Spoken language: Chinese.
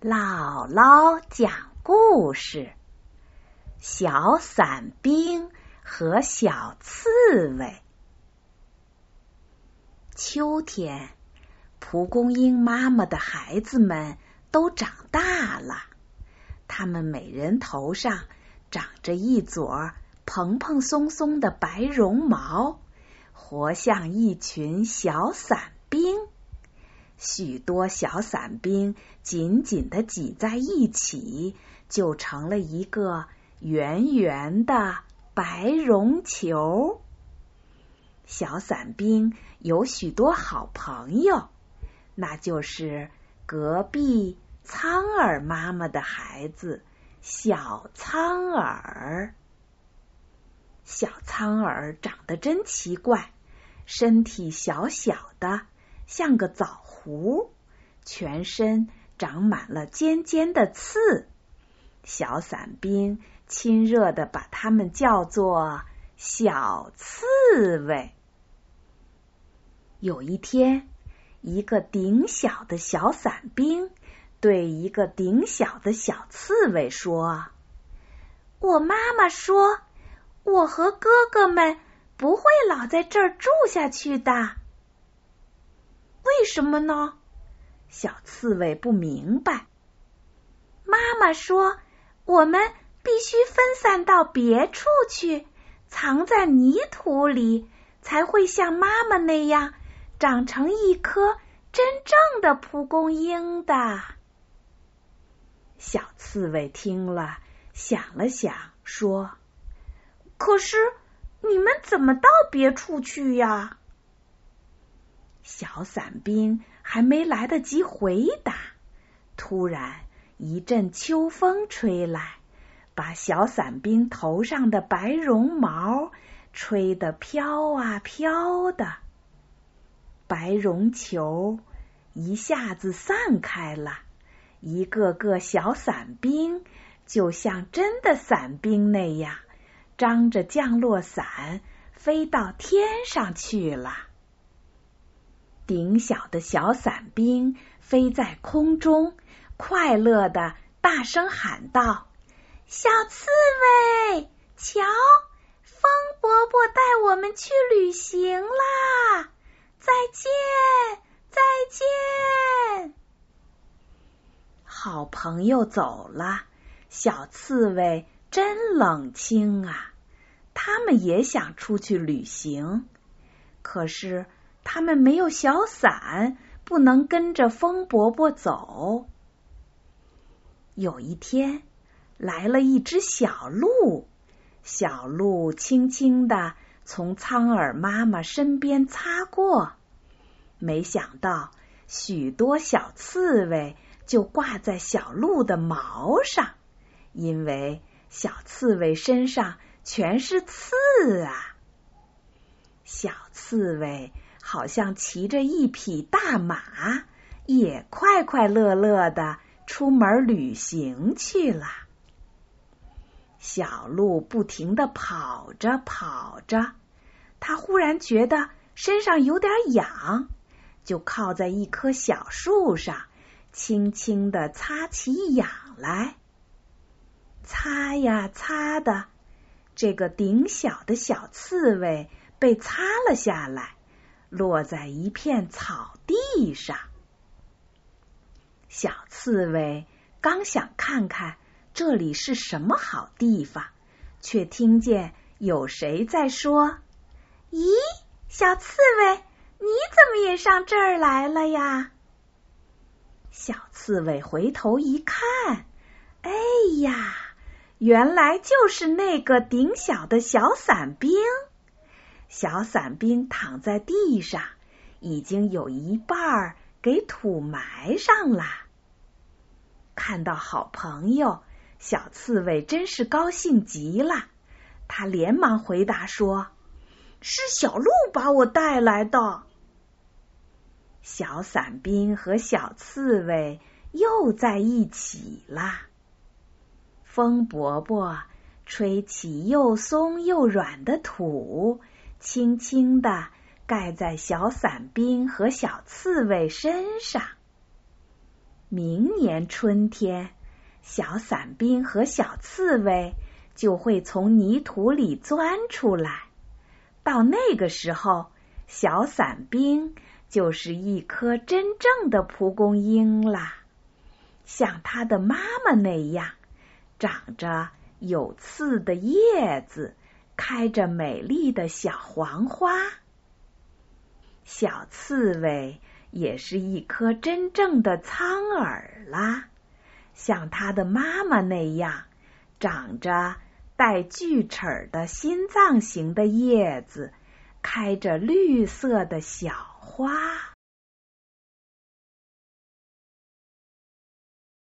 姥姥讲故事：小伞兵和小刺猬。秋天，蒲公英妈妈的孩子们都长大了，他们每人头上长着一撮蓬蓬松松的白绒毛，活像一群小伞。许多小伞兵紧紧的挤在一起，就成了一个圆圆的白绒球。小伞兵有许多好朋友，那就是隔壁苍耳妈妈的孩子小苍耳。小苍耳长得真奇怪，身体小小的。像个枣核，全身长满了尖尖的刺。小伞兵亲热的把它们叫做小刺猬。有一天，一个顶小的小伞兵对一个顶小的小刺猬说：“我妈妈说，我和哥哥们不会老在这儿住下去的。”为什么呢？小刺猬不明白。妈妈说：“我们必须分散到别处去，藏在泥土里，才会像妈妈那样长成一颗真正的蒲公英的。”小刺猬听了，想了想，说：“可是你们怎么到别处去呀？”小伞兵还没来得及回答，突然一阵秋风吹来，把小伞兵头上的白绒毛吹得飘啊飘的，白绒球一下子散开了，一个个小伞兵就像真的伞兵那样，张着降落伞飞到天上去了。顶小的小伞兵飞在空中，快乐的大声喊道：“小刺猬，瞧，风伯伯带我们去旅行啦！再见，再见！”好朋友走了，小刺猬真冷清啊！他们也想出去旅行，可是。他们没有小伞，不能跟着风伯伯走。有一天，来了一只小鹿，小鹿轻轻的从苍耳妈妈身边擦过，没想到许多小刺猬就挂在小鹿的毛上，因为小刺猬身上全是刺啊！小刺猬。好像骑着一匹大马，也快快乐乐的出门旅行去了。小鹿不停的跑着跑着，它忽然觉得身上有点痒，就靠在一棵小树上，轻轻的擦起痒来。擦呀擦的，这个顶小的小刺猬被擦了下来。落在一片草地上，小刺猬刚想看看这里是什么好地方，却听见有谁在说：“咦，小刺猬，你怎么也上这儿来了呀？”小刺猬回头一看，哎呀，原来就是那个顶小的小伞兵。小伞兵躺在地上，已经有一半儿给土埋上了。看到好朋友，小刺猬真是高兴极了。他连忙回答说：“是小鹿把我带来的。”小伞兵和小刺猬又在一起了。风伯伯吹起又松又软的土。轻轻地盖在小伞兵和小刺猬身上。明年春天，小伞兵和小刺猬就会从泥土里钻出来。到那个时候，小伞兵就是一颗真正的蒲公英啦，像它的妈妈那样，长着有刺的叶子，开着美丽的小黄花。小刺猬也是一颗真正的苍耳啦，像它的妈妈那样，长着带锯齿的心脏形的叶子，开着绿色的小花。